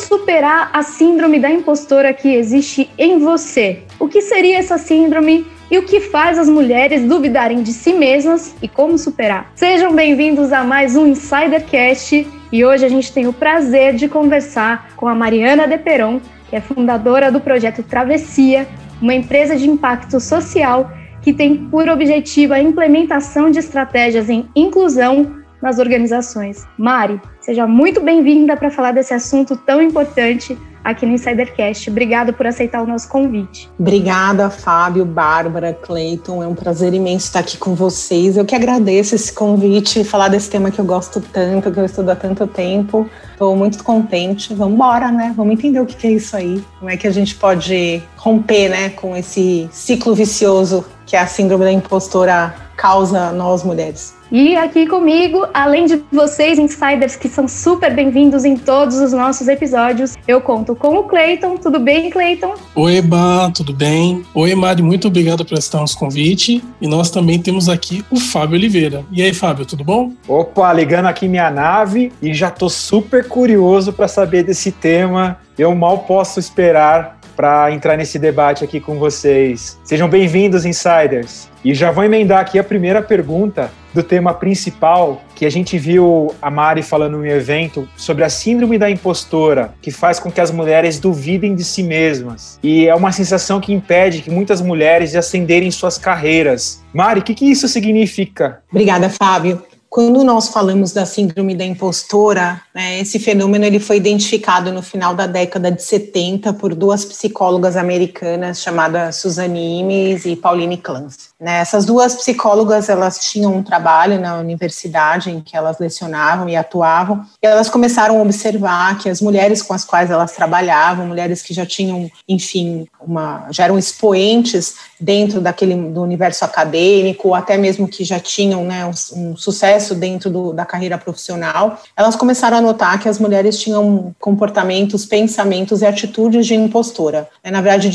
superar a síndrome da impostora que existe em você? O que seria essa síndrome e o que faz as mulheres duvidarem de si mesmas e como superar? Sejam bem-vindos a mais um Insidercast e hoje a gente tem o prazer de conversar com a Mariana De Peron, que é fundadora do projeto Travessia, uma empresa de impacto social que tem por objetivo a implementação de estratégias em inclusão nas organizações. Mari, seja muito bem-vinda para falar desse assunto tão importante aqui no Insidercast. Obrigada por aceitar o nosso convite. Obrigada, Fábio, Bárbara, Cleiton. É um prazer imenso estar aqui com vocês. Eu que agradeço esse convite, falar desse tema que eu gosto tanto, que eu estudo há tanto tempo. Estou muito contente. Vamos embora, né? Vamos entender o que é isso aí. Como é que a gente pode romper, né, com esse ciclo vicioso que a síndrome da impostora causa a nós mulheres. E aqui comigo, além de vocês, insiders, que são super bem-vindos em todos os nossos episódios, eu conto com o Cleiton. Tudo bem, Cleiton? Oi, Eba, tudo bem? Oi, Mari, muito obrigado por aceitar nosso convite. E nós também temos aqui o Fábio Oliveira. E aí, Fábio, tudo bom? Opa, ligando aqui minha nave e já tô super curioso para saber desse tema. Eu mal posso esperar para entrar nesse debate aqui com vocês. Sejam bem-vindos, insiders. E já vou emendar aqui a primeira pergunta do tema principal, que a gente viu a Mari falando no evento sobre a síndrome da impostora, que faz com que as mulheres duvidem de si mesmas. E é uma sensação que impede que muitas mulheres de ascenderem suas carreiras. Mari, o que, que isso significa? Obrigada, Fábio. Quando nós falamos da síndrome da impostora, né, esse fenômeno ele foi identificado no final da década de 70 por duas psicólogas americanas chamadas Suzanne Imes e Pauline Clance. Né, essas duas psicólogas elas tinham um trabalho na universidade em que elas lecionavam e atuavam, e elas começaram a observar que as mulheres com as quais elas trabalhavam, mulheres que já tinham, enfim, uma, já eram expoentes dentro daquele do universo acadêmico, ou até mesmo que já tinham né, um, um sucesso dentro do, da carreira profissional, elas começaram a notar que as mulheres tinham comportamentos, pensamentos e atitudes de impostora. Na verdade,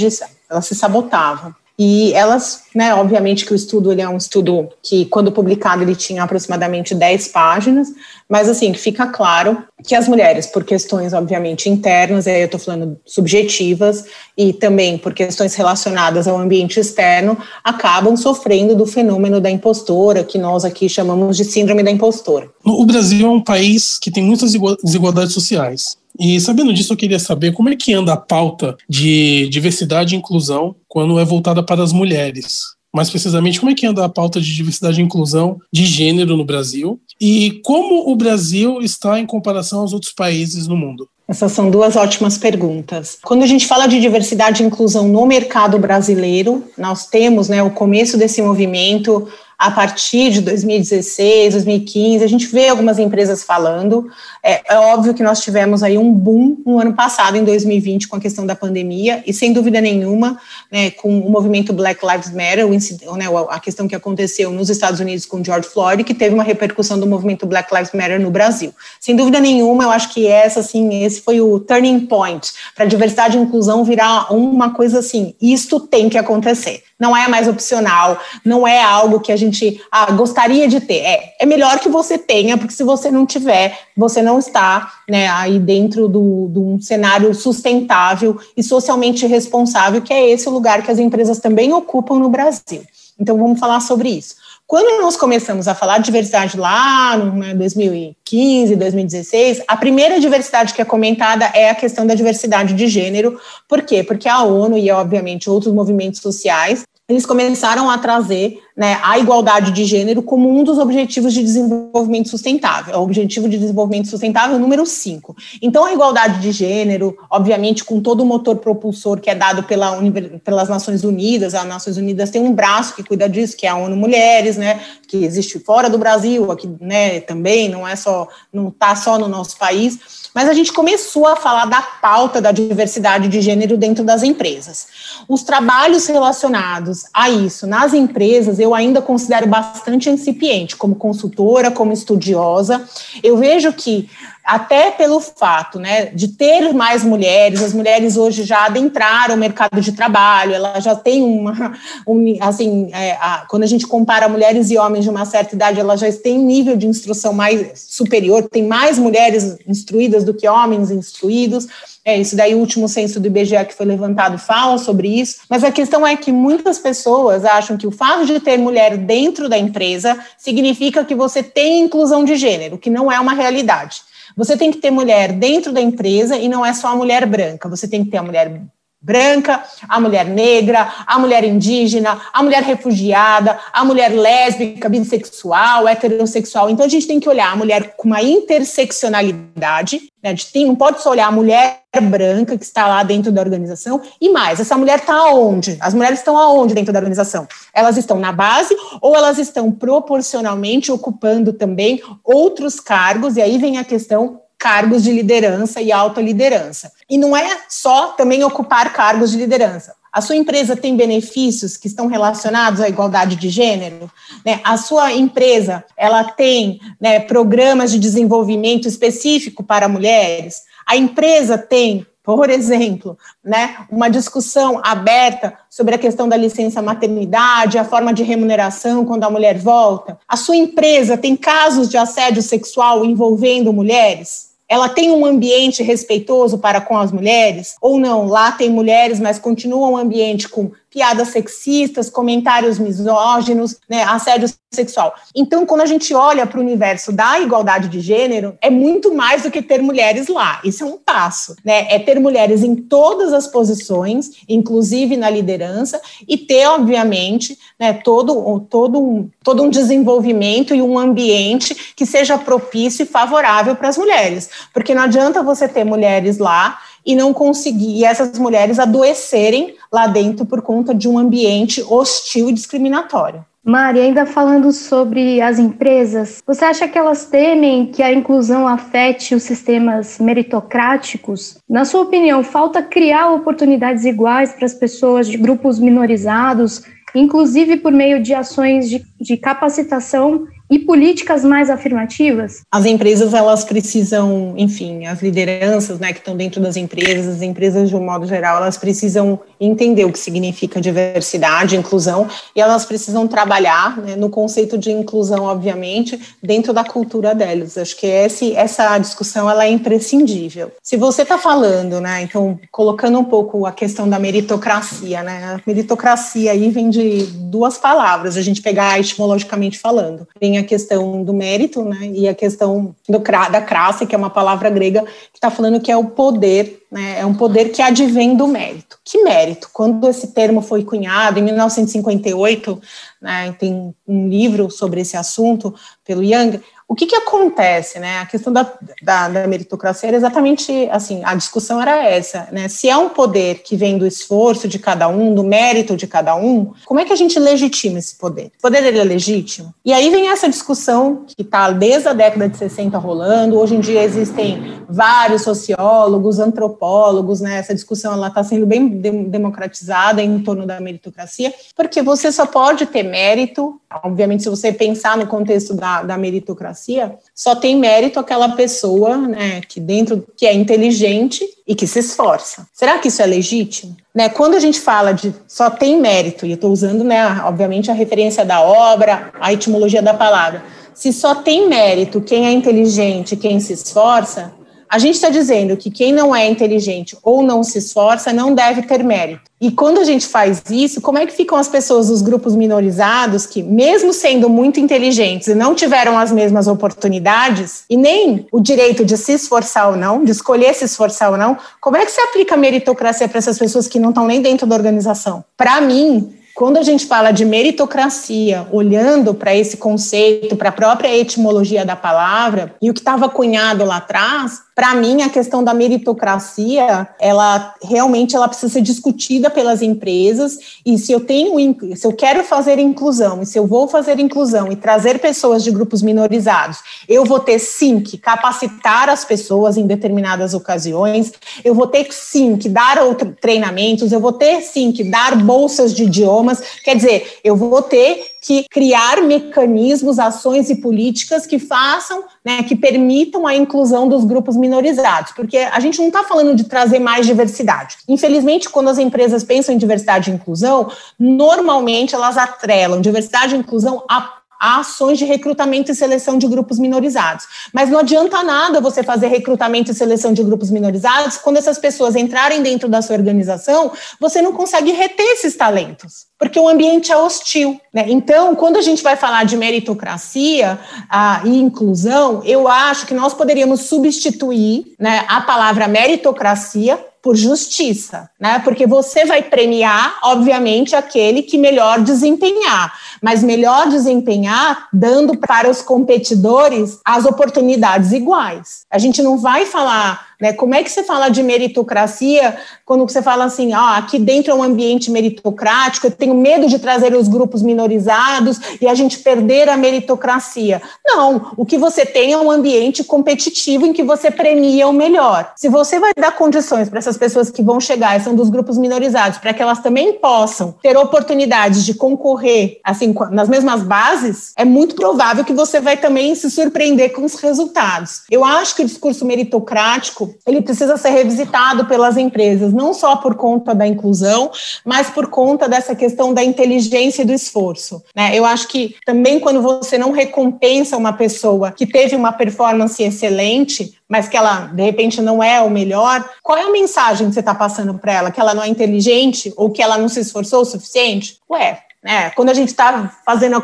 elas se sabotavam. E elas, né, obviamente que o estudo ele é um estudo que, quando publicado, ele tinha aproximadamente 10 páginas, mas assim, fica claro que as mulheres, por questões, obviamente, internas, aí eu estou falando subjetivas, e também por questões relacionadas ao ambiente externo, acabam sofrendo do fenômeno da impostora, que nós aqui chamamos de síndrome da impostora. O Brasil é um país que tem muitas desigualdades sociais. E sabendo disso, eu queria saber como é que anda a pauta de diversidade e inclusão quando é voltada para as mulheres. Mais precisamente, como é que anda a pauta de diversidade e inclusão de gênero no Brasil? E como o Brasil está em comparação aos outros países no mundo? Essas são duas ótimas perguntas. Quando a gente fala de diversidade e inclusão no mercado brasileiro, nós temos né, o começo desse movimento a partir de 2016, 2015, a gente vê algumas empresas falando. É, é, óbvio que nós tivemos aí um boom no ano passado, em 2020, com a questão da pandemia, e sem dúvida nenhuma, né, com o movimento Black Lives Matter, o, né, a questão que aconteceu nos Estados Unidos com George Floyd, que teve uma repercussão do movimento Black Lives Matter no Brasil. Sem dúvida nenhuma, eu acho que essa, assim, esse foi o turning point para a diversidade e inclusão virar uma coisa assim, isto tem que acontecer não é mais opcional, não é algo que a gente ah, gostaria de ter. É, é melhor que você tenha, porque se você não tiver, você não está né, aí dentro de um cenário sustentável e socialmente responsável, que é esse o lugar que as empresas também ocupam no Brasil. Então, vamos falar sobre isso. Quando nós começamos a falar de diversidade lá no né, 2015, 2016, a primeira diversidade que é comentada é a questão da diversidade de gênero. Por quê? Porque a ONU e, obviamente, outros movimentos sociais eles começaram a trazer né, a igualdade de gênero como um dos objetivos de desenvolvimento sustentável, é o objetivo de desenvolvimento sustentável número 5. Então, a igualdade de gênero, obviamente, com todo o motor propulsor que é dado pela, pelas Nações Unidas, as Nações Unidas tem um braço que cuida disso, que é a ONU Mulheres, né, que existe fora do Brasil, aqui né, também, não é só, não está só no nosso país mas a gente começou a falar da pauta da diversidade de gênero dentro das empresas. Os trabalhos relacionados a isso nas empresas eu ainda considero bastante incipiente, como consultora, como estudiosa. Eu vejo que até pelo fato né, de ter mais mulheres, as mulheres hoje já adentraram o mercado de trabalho, ela já tem uma, um, assim, é, a, quando a gente compara mulheres e homens de uma certa idade, elas já têm um nível de instrução mais superior, tem mais mulheres instruídas do que homens instruídos, é, isso daí o último censo do IBGE que foi levantado fala sobre isso, mas a questão é que muitas pessoas acham que o fato de ter mulher dentro da empresa significa que você tem inclusão de gênero, que não é uma realidade. Você tem que ter mulher dentro da empresa e não é só a mulher branca, você tem que ter a mulher branca, a mulher negra, a mulher indígena, a mulher refugiada, a mulher lésbica, bissexual, heterossexual. Então a gente tem que olhar a mulher com uma interseccionalidade, né? Gente tem, não pode só olhar a mulher branca que está lá dentro da organização e mais, essa mulher está aonde? As mulheres estão aonde dentro da organização? Elas estão na base ou elas estão proporcionalmente ocupando também outros cargos? E aí vem a questão cargos de liderança e alta liderança. E não é só também ocupar cargos de liderança. A sua empresa tem benefícios que estão relacionados à igualdade de gênero? Né? A sua empresa ela tem né, programas de desenvolvimento específico para mulheres? A empresa tem por exemplo, né, uma discussão aberta sobre a questão da licença maternidade, a forma de remuneração quando a mulher volta. A sua empresa tem casos de assédio sexual envolvendo mulheres? Ela tem um ambiente respeitoso para com as mulheres ou não? Lá tem mulheres, mas continua um ambiente com piadas sexistas, comentários misóginos, né, assédio sexual. Então, quando a gente olha para o universo da igualdade de gênero, é muito mais do que ter mulheres lá. Isso é um passo, né? É ter mulheres em todas as posições, inclusive na liderança, e ter, obviamente, né, todo, todo, todo um desenvolvimento e um ambiente que seja propício e favorável para as mulheres. Porque não adianta você ter mulheres lá e não conseguir, essas mulheres adoecerem lá dentro por conta de um ambiente hostil e discriminatório. Mari, ainda falando sobre as empresas, você acha que elas temem que a inclusão afete os sistemas meritocráticos? Na sua opinião, falta criar oportunidades iguais para as pessoas de grupos minorizados, inclusive por meio de ações de, de capacitação e políticas mais afirmativas? As empresas elas precisam, enfim, as lideranças, né, que estão dentro das empresas, as empresas de um modo geral, elas precisam entender o que significa diversidade, inclusão, e elas precisam trabalhar né, no conceito de inclusão, obviamente, dentro da cultura delas. Acho que esse, essa discussão ela é imprescindível. Se você está falando, né, então colocando um pouco a questão da meritocracia, né, a meritocracia aí vem de duas palavras, a gente pegar etimologicamente falando, vem a questão do mérito, né, e a questão do, da crasse, que é uma palavra grega que está falando que é o poder, né, é um poder que advém do mérito. Que mérito? Quando esse termo foi cunhado, em 1958, né, tem um livro sobre esse assunto pelo Young, o que, que acontece, né? A questão da, da, da, meritocracia era exatamente assim, a discussão era essa, né? Se é um poder que vem do esforço de cada um, do mérito de cada um, como é que a gente legitima esse poder? O poder dele é legítimo? E aí vem essa discussão que está desde a década de 60 rolando, hoje em dia existem vários sociólogos, antropólogos, né? Essa discussão ela está sendo bem democratizada em torno da meritocracia, porque você só pode ter mérito, obviamente se você pensar no contexto da, da meritocracia, democracia, só tem mérito aquela pessoa, né, que dentro que é inteligente e que se esforça. Será que isso é legítimo? Né, quando a gente fala de só tem mérito, e eu estou usando, né, obviamente, a referência da obra, a etimologia da palavra, se só tem mérito quem é inteligente, quem se esforça, a gente está dizendo que quem não é inteligente ou não se esforça não deve ter mérito. E quando a gente faz isso, como é que ficam as pessoas dos grupos minorizados que, mesmo sendo muito inteligentes e não tiveram as mesmas oportunidades e nem o direito de se esforçar ou não, de escolher se esforçar ou não, como é que se aplica a meritocracia para essas pessoas que não estão nem dentro da organização? Para mim, quando a gente fala de meritocracia, olhando para esse conceito, para a própria etimologia da palavra, e o que estava cunhado lá atrás, para mim a questão da meritocracia, ela realmente ela precisa ser discutida pelas empresas, e se eu tenho se eu quero fazer inclusão, e se eu vou fazer inclusão e trazer pessoas de grupos minorizados, eu vou ter sim que capacitar as pessoas em determinadas ocasiões, eu vou ter sim que dar treinamentos, eu vou ter sim que dar bolsas de idioma idiomas. Quer dizer, eu vou ter que criar mecanismos, ações e políticas que façam, né, que permitam a inclusão dos grupos minorizados, porque a gente não está falando de trazer mais diversidade. Infelizmente, quando as empresas pensam em diversidade e inclusão, normalmente elas atrelam diversidade e inclusão a a ações de recrutamento e seleção de grupos minorizados. Mas não adianta nada você fazer recrutamento e seleção de grupos minorizados quando essas pessoas entrarem dentro da sua organização, você não consegue reter esses talentos, porque o ambiente é hostil. Né? Então, quando a gente vai falar de meritocracia ah, e inclusão, eu acho que nós poderíamos substituir né, a palavra meritocracia por justiça, né? Porque você vai premiar, obviamente, aquele que melhor desempenhar, mas melhor desempenhar dando para os competidores as oportunidades iguais. A gente não vai falar né? Como é que você fala de meritocracia quando você fala assim, ah, aqui dentro é um ambiente meritocrático, eu tenho medo de trazer os grupos minorizados e a gente perder a meritocracia? Não, o que você tem é um ambiente competitivo em que você premia o melhor. Se você vai dar condições para essas pessoas que vão chegar e são dos grupos minorizados, para que elas também possam ter oportunidades de concorrer assim nas mesmas bases, é muito provável que você vai também se surpreender com os resultados. Eu acho que o discurso meritocrático ele precisa ser revisitado pelas empresas, não só por conta da inclusão, mas por conta dessa questão da inteligência e do esforço. Né? Eu acho que também quando você não recompensa uma pessoa que teve uma performance excelente, mas que ela de repente não é o melhor, qual é a mensagem que você está passando para ela? Que ela não é inteligente ou que ela não se esforçou o suficiente? Ué, né? Quando a gente está fazendo a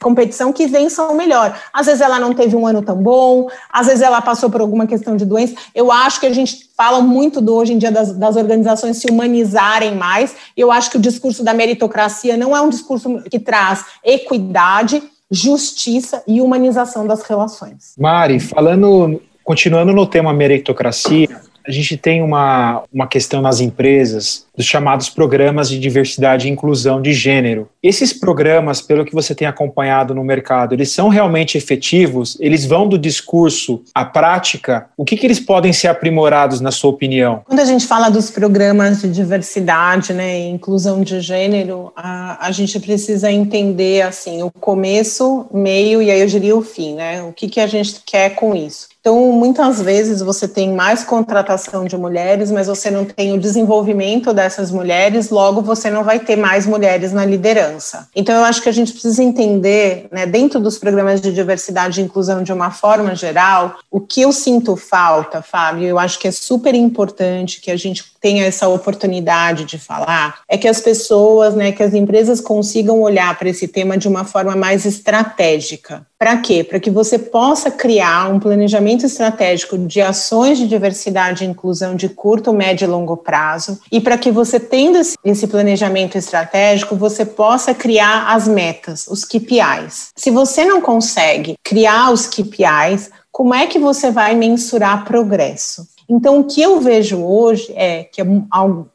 competição, que vença o melhor. Às vezes ela não teve um ano tão bom, às vezes ela passou por alguma questão de doença. Eu acho que a gente fala muito do hoje em dia das, das organizações se humanizarem mais. Eu acho que o discurso da meritocracia não é um discurso que traz equidade, justiça e humanização das relações. Mari, falando, continuando no tema meritocracia, a gente tem uma, uma questão nas empresas dos chamados programas de diversidade e inclusão de gênero. Esses programas, pelo que você tem acompanhado no mercado, eles são realmente efetivos? Eles vão do discurso à prática? O que, que eles podem ser aprimorados, na sua opinião? Quando a gente fala dos programas de diversidade né, e inclusão de gênero, a, a gente precisa entender assim o começo, meio e aí eu diria o fim, né? O que, que a gente quer com isso? Então, muitas vezes você tem mais contratação de mulheres, mas você não tem o desenvolvimento dessas mulheres, logo você não vai ter mais mulheres na liderança. Então, eu acho que a gente precisa entender, né, dentro dos programas de diversidade e inclusão de uma forma geral, o que eu sinto falta, Fábio, eu acho que é super importante que a gente tenha essa oportunidade de falar, é que as pessoas, né, que as empresas consigam olhar para esse tema de uma forma mais estratégica. Para quê? Para que você possa criar um planejamento estratégico de ações de diversidade e inclusão de curto, médio e longo prazo, e para que você, tendo esse planejamento estratégico, você possa criar as metas, os KPIs. Se você não consegue criar os KPIs, como é que você vai mensurar progresso? Então, o que eu vejo hoje é que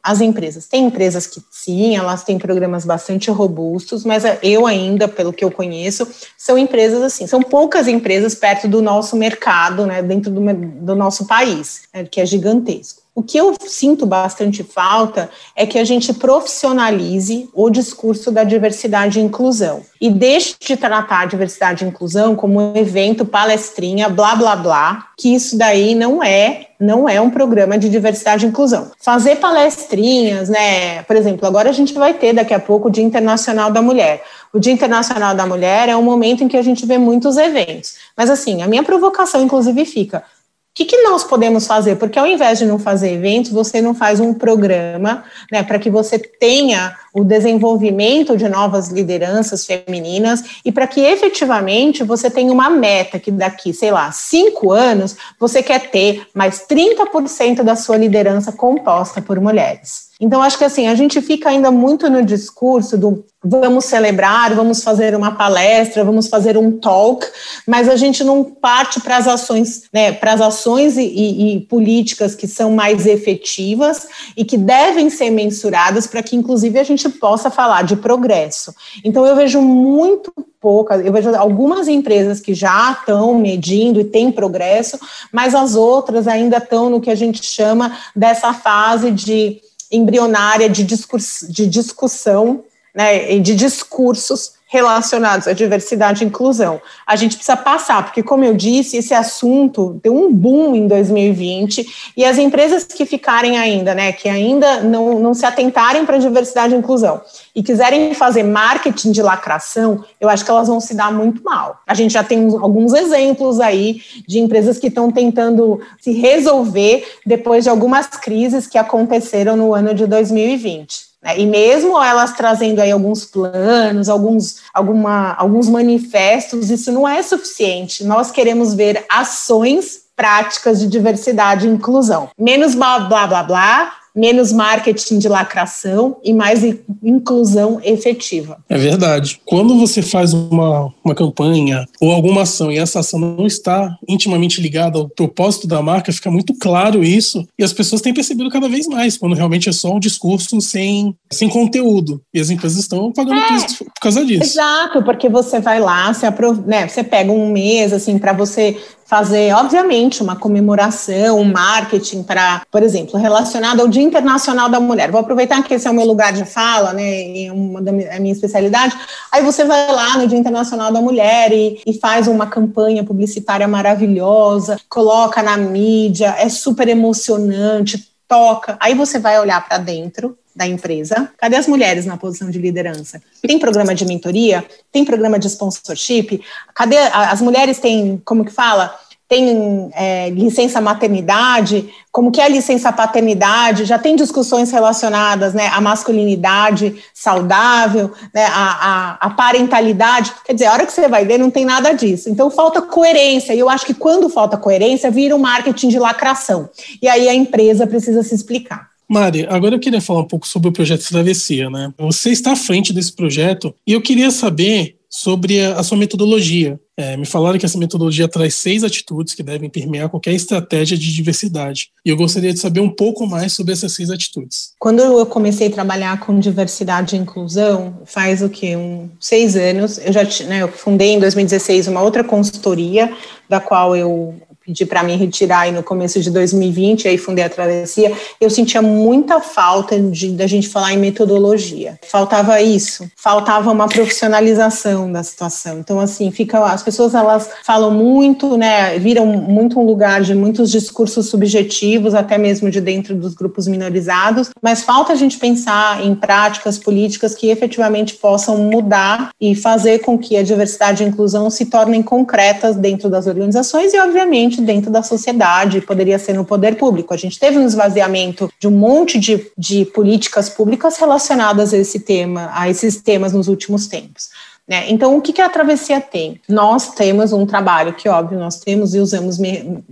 as empresas, tem empresas que sim, elas têm programas bastante robustos, mas eu ainda, pelo que eu conheço, são empresas assim, são poucas empresas perto do nosso mercado, né, dentro do, do nosso país, né, que é gigantesco. O que eu sinto bastante falta é que a gente profissionalize o discurso da diversidade e inclusão e deixe de tratar a diversidade e inclusão como um evento palestrinha, blá blá blá, que isso daí não é não é um programa de diversidade e inclusão. Fazer palestrinhas, né? Por exemplo, agora a gente vai ter daqui a pouco o Dia Internacional da Mulher. O Dia Internacional da Mulher é um momento em que a gente vê muitos eventos. Mas assim, a minha provocação inclusive fica: o que, que, nós podemos fazer? Porque ao invés de não fazer eventos, você não faz um programa né, para que você tenha o desenvolvimento de novas lideranças femininas e para que efetivamente você tenha uma meta que daqui, sei lá, cinco anos, você quer ter mais 30% da sua liderança composta por mulheres. Então, acho que assim, a gente fica ainda muito no discurso do vamos celebrar, vamos fazer uma palestra, vamos fazer um talk, mas a gente não parte para as ações, né, para as ações e, e, e, políticas que são mais efetivas e que devem ser mensuradas para que, inclusive, a gente possa falar de progresso. Então, eu vejo muito poucas, eu vejo algumas empresas que já estão medindo e têm progresso, mas as outras ainda estão no que a gente chama dessa fase de embrionária de, discurso, de discussão né, de discursos relacionados à diversidade e inclusão. A gente precisa passar, porque, como eu disse, esse assunto deu um boom em 2020 e as empresas que ficarem ainda, né, que ainda não, não se atentarem para a diversidade e inclusão e quiserem fazer marketing de lacração, eu acho que elas vão se dar muito mal. A gente já tem alguns exemplos aí de empresas que estão tentando se resolver depois de algumas crises que aconteceram no ano de 2020. Né? E mesmo elas trazendo aí alguns planos, alguns, alguma, alguns manifestos, isso não é suficiente. Nós queremos ver ações práticas de diversidade e inclusão. Menos blá blá blá blá, menos marketing de lacração e mais inclusão efetiva. É verdade. Quando você faz uma, uma campanha ou alguma ação e essa ação não está intimamente ligada ao propósito da marca, fica muito claro isso e as pessoas têm percebido cada vez mais, quando realmente é só um discurso sem, sem conteúdo. E as empresas estão pagando é, preço por causa disso. Exato, porque você vai lá, você, aprov... né, você pega um mês assim para você fazer, obviamente, uma comemoração, um marketing para, por exemplo, relacionado ao Dia Internacional da Mulher. Vou aproveitar que esse é o meu lugar de fala, né, é uma da minha, minha especialidade. Aí você vai lá no Dia Internacional da Mulher e, e faz uma campanha publicitária maravilhosa, coloca na mídia, é super emocionante, toca. Aí você vai olhar para dentro da empresa. Cadê as mulheres na posição de liderança? Tem programa de mentoria? Tem programa de sponsorship? Cadê as mulheres têm, como que fala? Tem é, licença maternidade, como que é a licença paternidade, já tem discussões relacionadas né, à masculinidade saudável, né, à, à, à parentalidade. Quer dizer, a hora que você vai ver, não tem nada disso. Então falta coerência, e eu acho que quando falta coerência, vira um marketing de lacração. E aí a empresa precisa se explicar. Mari, agora eu queria falar um pouco sobre o projeto Travessia, né? Você está à frente desse projeto e eu queria saber sobre a, sua metodologia. É, me falaram que essa metodologia traz seis atitudes que devem permear qualquer estratégia de diversidade. E eu gostaria de saber um pouco mais sobre essas seis atitudes. Quando eu comecei a trabalhar com diversidade e inclusão, faz o que? Um, seis anos, eu já né, eu fundei em 2016 uma outra consultoria, da qual eu pedi para me retirar aí no começo de 2020, aí fundei a Travessia, eu sentia muita falta de da gente falar em metodologia. Faltava isso, faltava uma profissionalização da situação. Então assim, fica as pessoas elas falam muito, né, viram muito um lugar de muitos discursos subjetivos, até mesmo de dentro dos grupos minorizados, mas falta a gente pensar em práticas políticas que efetivamente possam mudar e fazer com que a diversidade e a inclusão se tornem concretas dentro das organizações e obviamente dentro da sociedade, poderia ser no poder público. A gente teve um esvaziamento de um monte de, de políticas públicas relacionadas a esse tema, a esses temas nos últimos tempos. Né? Então, o que, que a travessia tem? Nós temos um trabalho que, óbvio, nós temos e usamos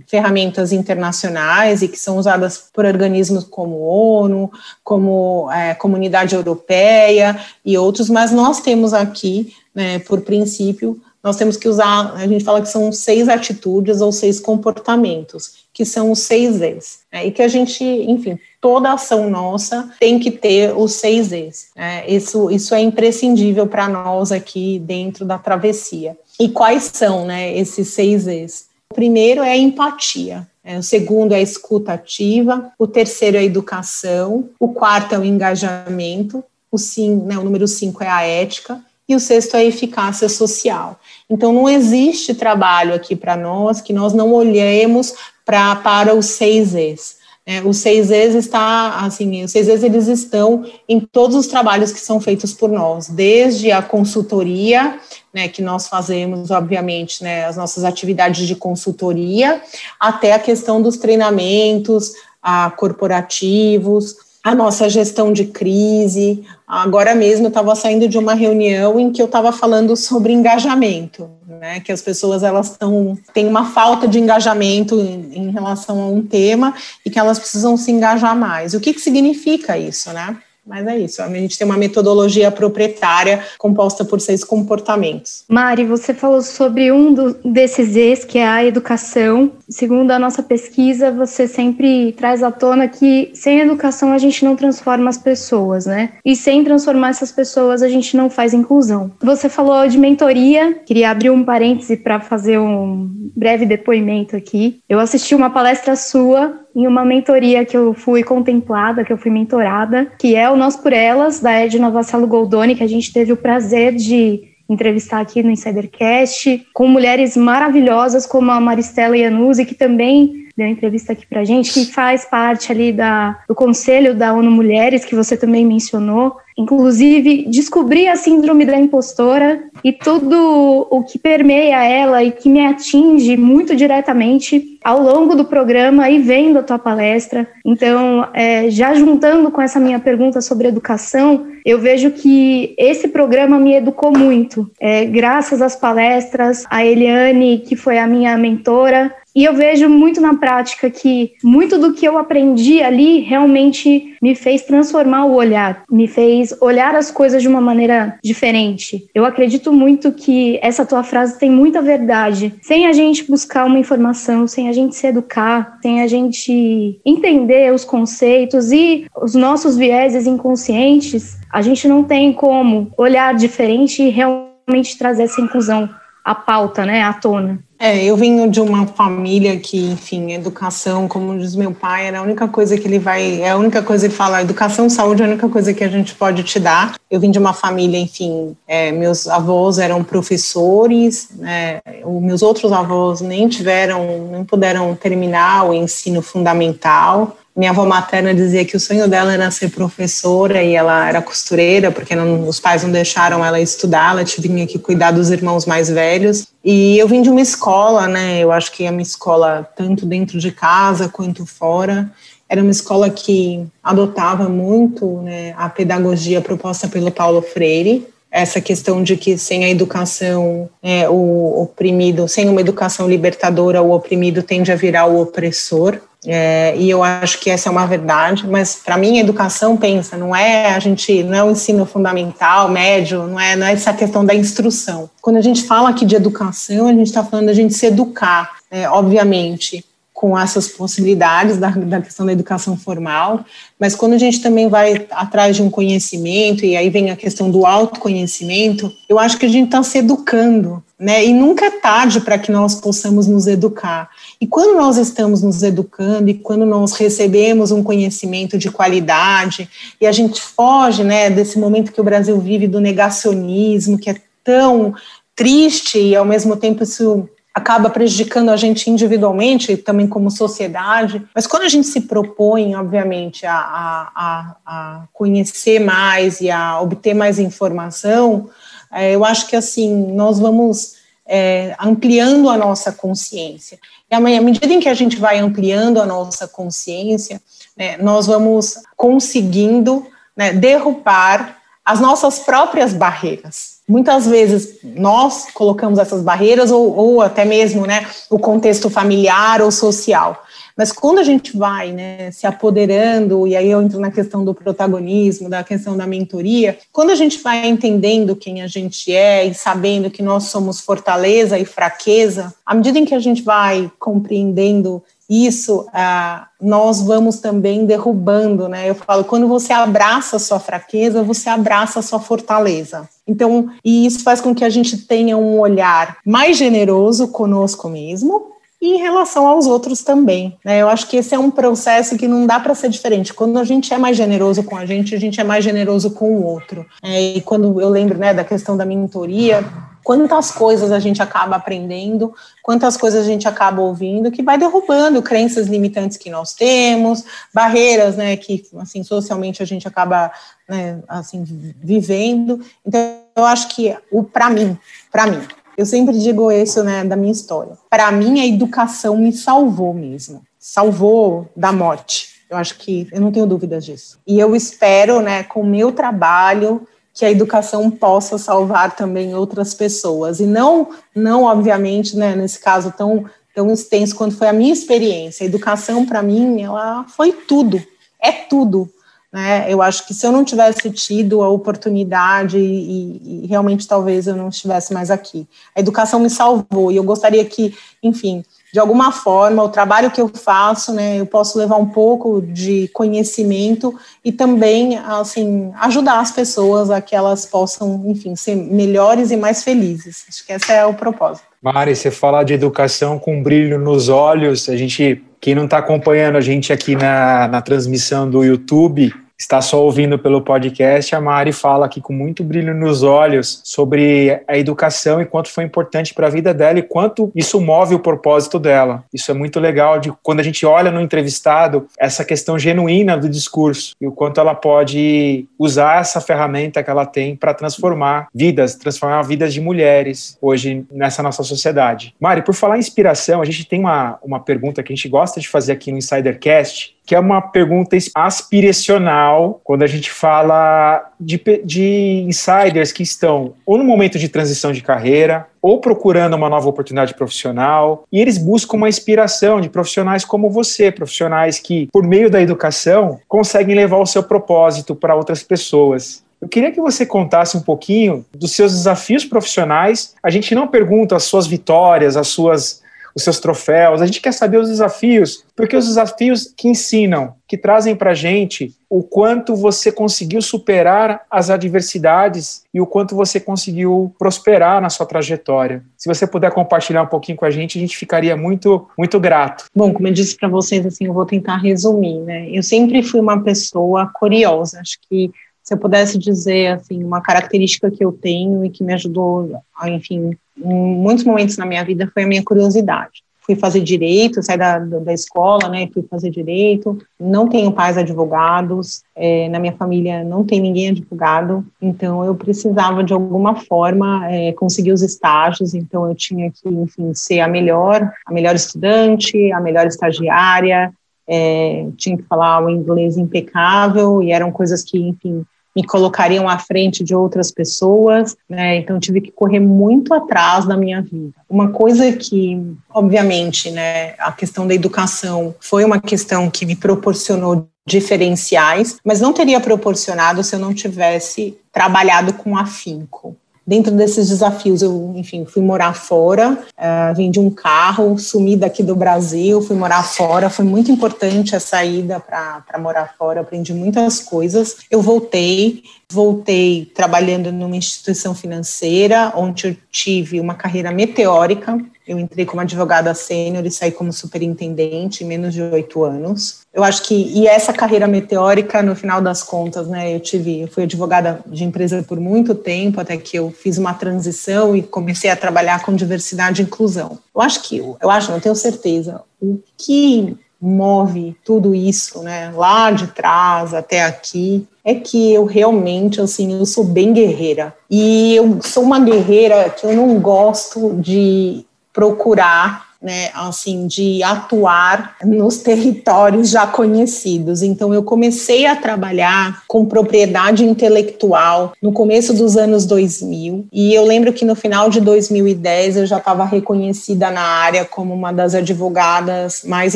ferramentas internacionais e que são usadas por organismos como ONU, como é, Comunidade Europeia e outros, mas nós temos aqui, né, por princípio, nós temos que usar, a gente fala que são seis atitudes ou seis comportamentos, que são os seis E's. Né? E que a gente, enfim, toda ação nossa tem que ter os seis E's. Né? Isso, isso é imprescindível para nós aqui dentro da travessia. E quais são né, esses seis E's? O primeiro é a empatia. É, o segundo é a escuta ativa, o terceiro é a educação, o quarto é o engajamento, o, sim, né, o número cinco é a ética, e o sexto é a eficácia social. Então, não existe trabalho aqui para nós que nós não olhemos pra, para os seis Es. É, os seis Es está, assim, os seis Es eles estão em todos os trabalhos que são feitos por nós, desde a consultoria, né, que nós fazemos, obviamente, né, as nossas atividades de consultoria, até a questão dos treinamentos a corporativos, a nossa gestão de crise. Agora mesmo eu estava saindo de uma reunião em que eu estava falando sobre engajamento, né? Que as pessoas elas estão têm uma falta de engajamento em, em, relação a um tema e que elas precisam se engajar mais. O que, que significa isso, né? Mas é isso, a gente tem uma metodologia proprietária composta por seis comportamentos. Mari, você falou sobre um do, desses E's, que é a educação. Segundo a nossa pesquisa, você sempre traz à tona que sem educação a gente não transforma as pessoas, né? E sem transformar essas pessoas a gente não faz inclusão. Você falou de mentoria, queria abrir um parêntese para fazer um breve depoimento aqui. Eu assisti uma palestra sua em uma mentoria que eu fui contemplada, que eu fui mentorada, que é o Nós por Elas, da Edna Vassalo Goldoni, que a gente teve o prazer de entrevistar aqui no Insidercast, com mulheres maravilhosas como a Maristela Iannuzzi, que também deu entrevista aqui pra gente, que faz parte ali da, do Conselho da ONU Mulheres, que você também mencionou. Inclusive, descobri a síndrome da impostora e tudo o que permeia ela e que me atinge muito diretamente ao longo do programa e vendo a tua palestra. Então, é, já juntando com essa minha pergunta sobre educação, eu vejo que esse programa me educou muito. É, graças às palestras, a Eliane, que foi a minha mentora, e eu vejo muito na prática que muito do que eu aprendi ali realmente me fez transformar o olhar, me fez olhar as coisas de uma maneira diferente. Eu acredito muito que essa tua frase tem muita verdade. Sem a gente buscar uma informação, sem a gente se educar, sem a gente entender os conceitos e os nossos vieses inconscientes, a gente não tem como olhar diferente e realmente trazer essa inclusão à pauta, né, à tona. É, eu venho de uma família que, enfim, educação, como diz meu pai, era a única coisa que ele vai, é a única coisa que ele fala, educação, saúde é a única coisa que a gente pode te dar. Eu vim de uma família, enfim, é, meus avós eram professores, né, os meus outros avós nem tiveram, nem puderam terminar o ensino fundamental. Minha avó materna dizia que o sonho dela era ser professora e ela era costureira, porque não, os pais não deixaram ela estudar, ela tinha que cuidar dos irmãos mais velhos. E eu vim de uma escola, né? Eu acho que a minha escola, tanto dentro de casa quanto fora, era uma escola que adotava muito né, a pedagogia proposta pelo Paulo Freire, essa questão de que sem a educação, é, o oprimido, sem uma educação libertadora, o oprimido tende a virar o opressor. É, e eu acho que essa é uma verdade, mas para mim a educação pensa, não é a gente, não é o ensino fundamental, médio, não é, não é essa questão da instrução. Quando a gente fala aqui de educação, a gente está falando da gente se educar, né, obviamente, com essas possibilidades da, da questão da educação formal, mas quando a gente também vai atrás de um conhecimento, e aí vem a questão do autoconhecimento, eu acho que a gente está se educando, né? E nunca é tarde para que nós possamos nos educar. E quando nós estamos nos educando e quando nós recebemos um conhecimento de qualidade e a gente foge, né, desse momento que o Brasil vive do negacionismo, que é tão triste e ao mesmo tempo isso acaba prejudicando a gente individualmente e também como sociedade. Mas quando a gente se propõe, obviamente, a, a, a conhecer mais e a obter mais informação, eu acho que assim nós vamos é, ampliando a nossa consciência. E à medida em que a gente vai ampliando a nossa consciência, né, nós vamos conseguindo né, derrubar as nossas próprias barreiras. Muitas vezes nós colocamos essas barreiras ou, ou até mesmo né, o contexto familiar ou social. Mas quando a gente vai né, se apoderando, e aí eu entro na questão do protagonismo, da questão da mentoria, quando a gente vai entendendo quem a gente é e sabendo que nós somos fortaleza e fraqueza, à medida em que a gente vai compreendendo isso ah, nós vamos também derrubando, né? Eu falo, quando você abraça a sua fraqueza, você abraça a sua fortaleza. Então, e isso faz com que a gente tenha um olhar mais generoso conosco mesmo, e em relação aos outros também. Né? Eu acho que esse é um processo que não dá para ser diferente. Quando a gente é mais generoso com a gente, a gente é mais generoso com o outro. É, e quando eu lembro né, da questão da mentoria, quantas coisas a gente acaba aprendendo, quantas coisas a gente acaba ouvindo, que vai derrubando crenças limitantes que nós temos, barreiras, né, que assim socialmente a gente acaba, né, assim vivendo. Então eu acho que o para mim, para mim, eu sempre digo isso, né, da minha história. Para mim a educação me salvou mesmo, salvou da morte. Eu acho que eu não tenho dúvidas disso. E eu espero, né, com o meu trabalho que a educação possa salvar também outras pessoas e não não obviamente né nesse caso tão tão extenso quanto foi a minha experiência a educação para mim ela foi tudo é tudo né eu acho que se eu não tivesse tido a oportunidade e, e realmente talvez eu não estivesse mais aqui a educação me salvou e eu gostaria que enfim de alguma forma, o trabalho que eu faço, né, eu posso levar um pouco de conhecimento e também, assim, ajudar as pessoas a que elas possam, enfim, ser melhores e mais felizes. Acho que esse é o propósito. Mari, você fala de educação com brilho nos olhos, a gente, quem não está acompanhando a gente aqui na, na transmissão do YouTube, está só ouvindo pelo podcast, a Mari fala aqui com muito brilho nos olhos sobre a educação e quanto foi importante para a vida dela e quanto isso move o propósito dela. Isso é muito legal de quando a gente olha no entrevistado essa questão genuína do discurso e o quanto ela pode usar essa ferramenta que ela tem para transformar vidas, transformar vidas de mulheres hoje nessa nossa sociedade. Mari, por falar em inspiração, a gente tem uma, uma pergunta que a gente gosta de fazer aqui no Insidercast, que é uma pergunta aspiracional, quando a gente fala de, de insiders que estão ou no momento de transição de carreira, ou procurando uma nova oportunidade profissional, e eles buscam uma inspiração de profissionais como você, profissionais que, por meio da educação, conseguem levar o seu propósito para outras pessoas. Eu queria que você contasse um pouquinho dos seus desafios profissionais. A gente não pergunta as suas vitórias, as suas os seus troféus, a gente quer saber os desafios, porque os desafios que ensinam, que trazem para a gente o quanto você conseguiu superar as adversidades e o quanto você conseguiu prosperar na sua trajetória. Se você puder compartilhar um pouquinho com a gente, a gente ficaria muito, muito grato. Bom, como eu disse para vocês, assim, eu vou tentar resumir, né? Eu sempre fui uma pessoa curiosa, acho que se eu pudesse dizer assim uma característica que eu tenho e que me ajudou, enfim, em muitos momentos na minha vida foi a minha curiosidade. Fui fazer direito, saí da, da escola, né, fui fazer direito. Não tenho pais advogados, é, na minha família não tem ninguém advogado, então eu precisava de alguma forma é, conseguir os estágios. Então eu tinha que, enfim, ser a melhor, a melhor estudante, a melhor estagiária. É, tinha que falar o inglês impecável e eram coisas que, enfim, me colocariam à frente de outras pessoas, né? Então tive que correr muito atrás da minha vida. Uma coisa que, obviamente, né, a questão da educação foi uma questão que me proporcionou diferenciais, mas não teria proporcionado se eu não tivesse trabalhado com afinco dentro desses desafios, eu, enfim, fui morar fora, uh, vendi um carro, sumi daqui do Brasil, fui morar fora. Foi muito importante a saída para morar fora, aprendi muitas coisas. Eu voltei, voltei trabalhando numa instituição financeira, onde eu tive uma carreira meteórica. Eu entrei como advogada sênior e saí como superintendente em menos de oito anos. Eu acho que, e essa carreira meteórica, no final das contas, né, eu tive, eu fui advogada de empresa por muito tempo, até que eu fiz uma transição e comecei a trabalhar com diversidade e inclusão. Eu acho que, eu acho, não tenho certeza, o que move tudo isso, né, lá de trás até aqui, é que eu realmente, assim, eu sou bem guerreira. E eu sou uma guerreira que eu não gosto de procurar né, assim, de atuar nos territórios já conhecidos. Então, eu comecei a trabalhar com propriedade intelectual no começo dos anos 2000, e eu lembro que no final de 2010 eu já estava reconhecida na área como uma das advogadas mais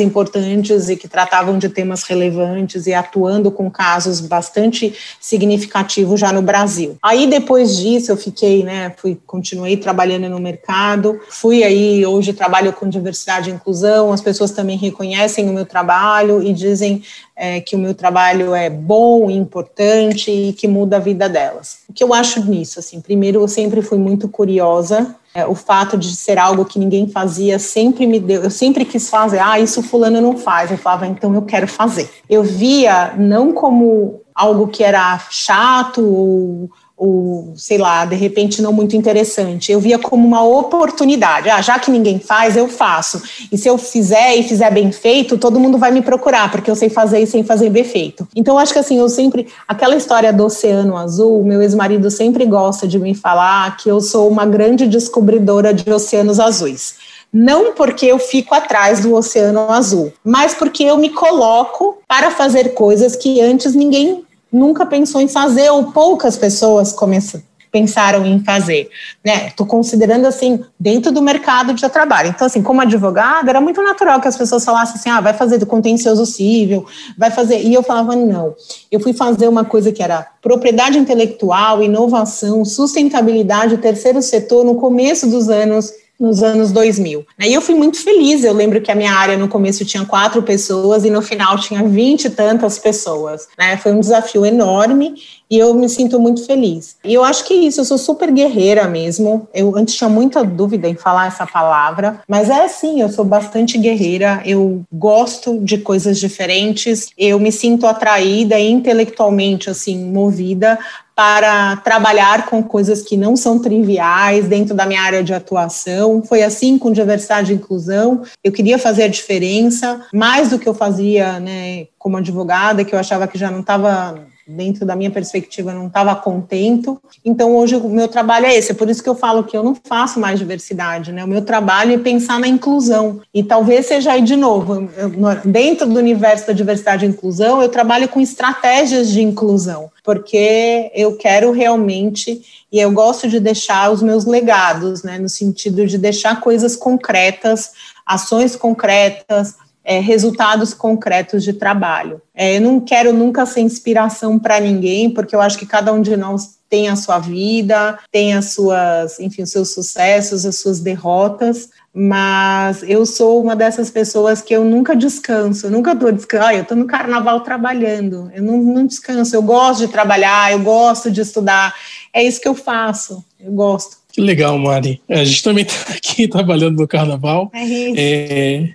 importantes e que tratavam de temas relevantes e atuando com casos bastante significativos já no Brasil. Aí, depois disso, eu fiquei, né, fui, continuei trabalhando no mercado, fui aí, hoje trabalho com diversidade e inclusão, as pessoas também reconhecem o meu trabalho e dizem é, que o meu trabalho é bom importante e que muda a vida delas. O que eu acho nisso, assim, primeiro eu sempre fui muito curiosa, é, o fato de ser algo que ninguém fazia sempre me deu, eu sempre quis fazer, ah, isso fulano não faz, eu falava, então eu quero fazer. Eu via não como algo que era chato ou ou sei lá, de repente não muito interessante. Eu via como uma oportunidade. Ah, já que ninguém faz, eu faço. E se eu fizer e fizer bem feito, todo mundo vai me procurar, porque eu sei fazer e sei fazer bem feito. Então, acho que assim, eu sempre. Aquela história do Oceano Azul, meu ex-marido sempre gosta de me falar que eu sou uma grande descobridora de oceanos azuis não porque eu fico atrás do oceano azul, mas porque eu me coloco para fazer coisas que antes ninguém nunca pensou em fazer ou poucas pessoas começam, pensaram em fazer, né? Estou considerando assim dentro do mercado de trabalho. Então, assim, como advogada, era muito natural que as pessoas falassem assim, ah, vai fazer do contencioso civil, vai fazer. E eu falava não. Eu fui fazer uma coisa que era propriedade intelectual, inovação, sustentabilidade, terceiro setor no começo dos anos nos anos 2000. E eu fui muito feliz. Eu lembro que a minha área no começo tinha quatro pessoas e no final tinha vinte e tantas pessoas. Né? Foi um desafio enorme e eu me sinto muito feliz. E eu acho que é isso, eu sou super guerreira mesmo. Eu antes tinha muita dúvida em falar essa palavra, mas é assim, eu sou bastante guerreira, eu gosto de coisas diferentes, eu me sinto atraída intelectualmente assim movida para trabalhar com coisas que não são triviais dentro da minha área de atuação. Foi assim com diversidade e inclusão. Eu queria fazer a diferença, mais do que eu fazia né, como advogada, que eu achava que já não estava dentro da minha perspectiva, não estava contento. Então, hoje, o meu trabalho é esse. É por isso que eu falo que eu não faço mais diversidade, né? O meu trabalho é pensar na inclusão. E talvez seja aí, de novo, eu, dentro do universo da diversidade e inclusão, eu trabalho com estratégias de inclusão, porque eu quero realmente e eu gosto de deixar os meus legados, né, no sentido de deixar coisas concretas, ações concretas, é, resultados concretos de trabalho. É, eu não quero nunca ser inspiração para ninguém, porque eu acho que cada um de nós tem a sua vida, tem as suas, enfim, os seus sucessos, as suas derrotas, mas eu sou uma dessas pessoas que eu nunca descanso, eu nunca estou descansando, ah, eu estou no carnaval trabalhando, eu não, não descanso, eu gosto de trabalhar, eu gosto de estudar, é isso que eu faço, eu gosto. Que legal, Mari. É, a gente também está aqui trabalhando no carnaval. É isso. É,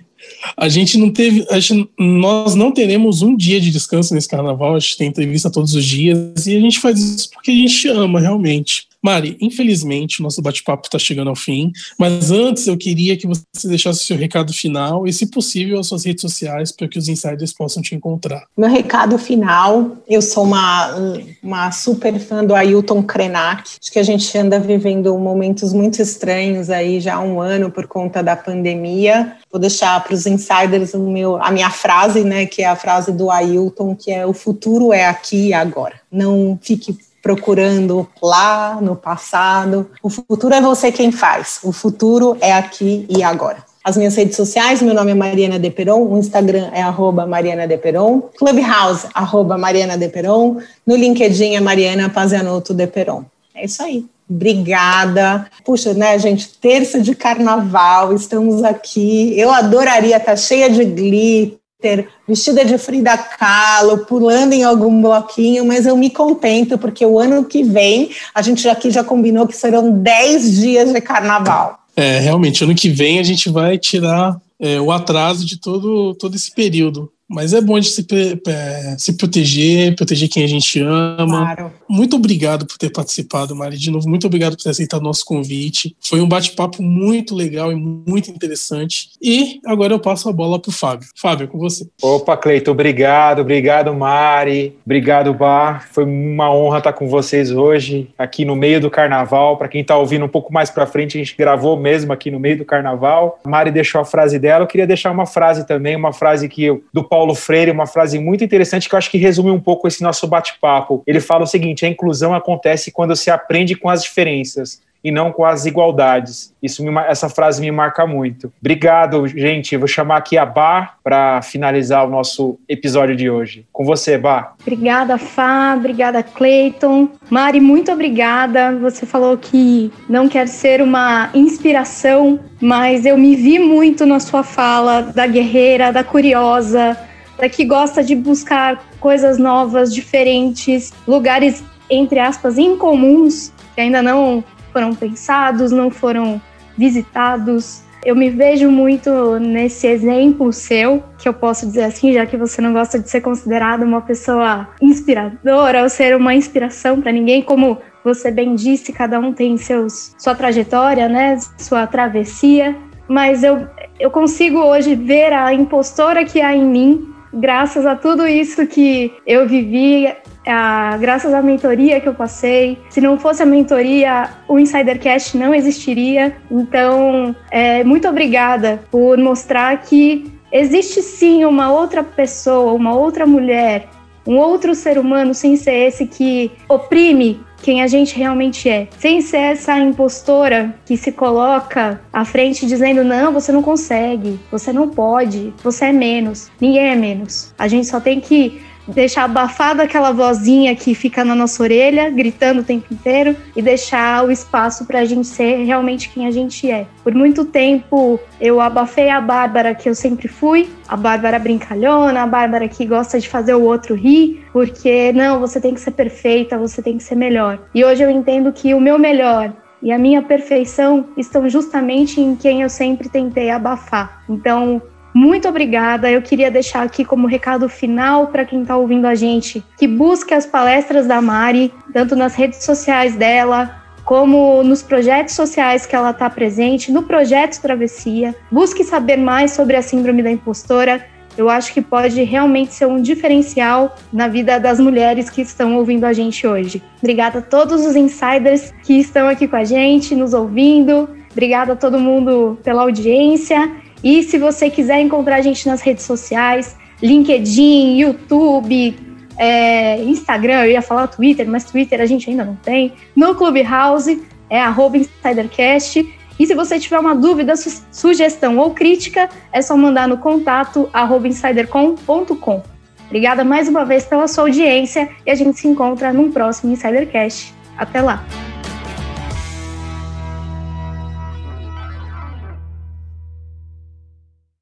a gente não teve, gente, nós não teremos um dia de descanso nesse carnaval, a gente tem entrevista todos os dias e a gente faz isso porque a gente ama realmente. Mari, infelizmente, o nosso bate-papo está chegando ao fim, mas antes eu queria que você deixasse o seu recado final e, se possível, as suas redes sociais para que os insiders possam te encontrar. Meu recado final, eu sou uma, uma super fã do Ailton Krenak, acho que a gente anda vivendo momentos muito estranhos aí já há um ano por conta da pandemia. Vou deixar para os insiders meu, a minha frase, né, que é a frase do Ailton, que é o futuro é aqui e agora. Não fique procurando lá no passado. O futuro é você quem faz. O futuro é aqui e agora. As minhas redes sociais, meu nome é Mariana Deperon, o Instagram é arroba Mariana Deperon, Clubhouse, arroba Mariana Deperon, no LinkedIn é Mariana Pazianotto Deperon. É isso aí. Obrigada. Puxa, né, gente? Terça de carnaval, estamos aqui. Eu adoraria estar cheia de glitter vestida de Frida Kahlo, pulando em algum bloquinho, mas eu me contento porque o ano que vem a gente aqui já combinou que serão 10 dias de carnaval. É, realmente, ano que vem a gente vai tirar é, o atraso de todo, todo esse período. Mas é bom de se, se proteger, proteger quem a gente ama. Claro. Muito obrigado por ter participado, Mari. De novo, muito obrigado por ter aceitado o nosso convite. Foi um bate-papo muito legal e muito interessante. E agora eu passo a bola para o Fábio. Fábio, é com você. Opa, Cleito, obrigado. Obrigado, Mari. Obrigado, Bar. Foi uma honra estar com vocês hoje, aqui no meio do carnaval. Para quem está ouvindo um pouco mais para frente, a gente gravou mesmo aqui no meio do carnaval. A Mari deixou a frase dela. Eu queria deixar uma frase também, uma frase que eu, do Paulo Paulo Freire, uma frase muito interessante que eu acho que resume um pouco esse nosso bate-papo. Ele fala o seguinte: a inclusão acontece quando se aprende com as diferenças e não com as igualdades. Isso me, essa frase me marca muito. Obrigado, gente. Vou chamar aqui a Bar para finalizar o nosso episódio de hoje. Com você, Bar. Obrigada, Fá. Obrigada, Cleiton. Mari, muito obrigada. Você falou que não quer ser uma inspiração, mas eu me vi muito na sua fala da guerreira, da curiosa, da que gosta de buscar coisas novas, diferentes, lugares entre aspas incomuns que ainda não foram pensados, não foram visitados. Eu me vejo muito nesse exemplo seu, que eu posso dizer assim, já que você não gosta de ser considerada uma pessoa inspiradora ou ser uma inspiração para ninguém, como você bem disse, cada um tem seus, sua trajetória, né, sua travessia, mas eu, eu consigo hoje ver a impostora que há em mim, graças a tudo isso que eu vivi, a, graças à mentoria que eu passei. Se não fosse a mentoria, o Insidercast não existiria. Então, é, muito obrigada por mostrar que existe sim uma outra pessoa, uma outra mulher, um outro ser humano sem ser esse que oprime quem a gente realmente é, sem ser essa impostora que se coloca à frente dizendo: não, você não consegue, você não pode, você é menos. Ninguém é menos. A gente só tem que deixar abafada aquela vozinha que fica na nossa orelha, gritando o tempo inteiro, e deixar o espaço para a gente ser realmente quem a gente é. Por muito tempo eu abafei a Bárbara que eu sempre fui, a Bárbara brincalhona, a Bárbara que gosta de fazer o outro rir, porque não, você tem que ser perfeita, você tem que ser melhor. E hoje eu entendo que o meu melhor e a minha perfeição estão justamente em quem eu sempre tentei abafar. Então, muito obrigada. Eu queria deixar aqui como recado final para quem está ouvindo a gente que busque as palestras da Mari, tanto nas redes sociais dela, como nos projetos sociais que ela está presente, no projeto Travessia. Busque saber mais sobre a Síndrome da Impostora. Eu acho que pode realmente ser um diferencial na vida das mulheres que estão ouvindo a gente hoje. Obrigada a todos os insiders que estão aqui com a gente, nos ouvindo. Obrigada a todo mundo pela audiência. E se você quiser encontrar a gente nas redes sociais, LinkedIn, YouTube, é, Instagram, eu ia falar Twitter, mas Twitter a gente ainda não tem. No Clubhouse é arroba InsiderCast. E se você tiver uma dúvida, su sugestão ou crítica, é só mandar no contato arroba insidercom.com. Obrigada mais uma vez pela sua audiência e a gente se encontra num próximo Insidercast. Até lá!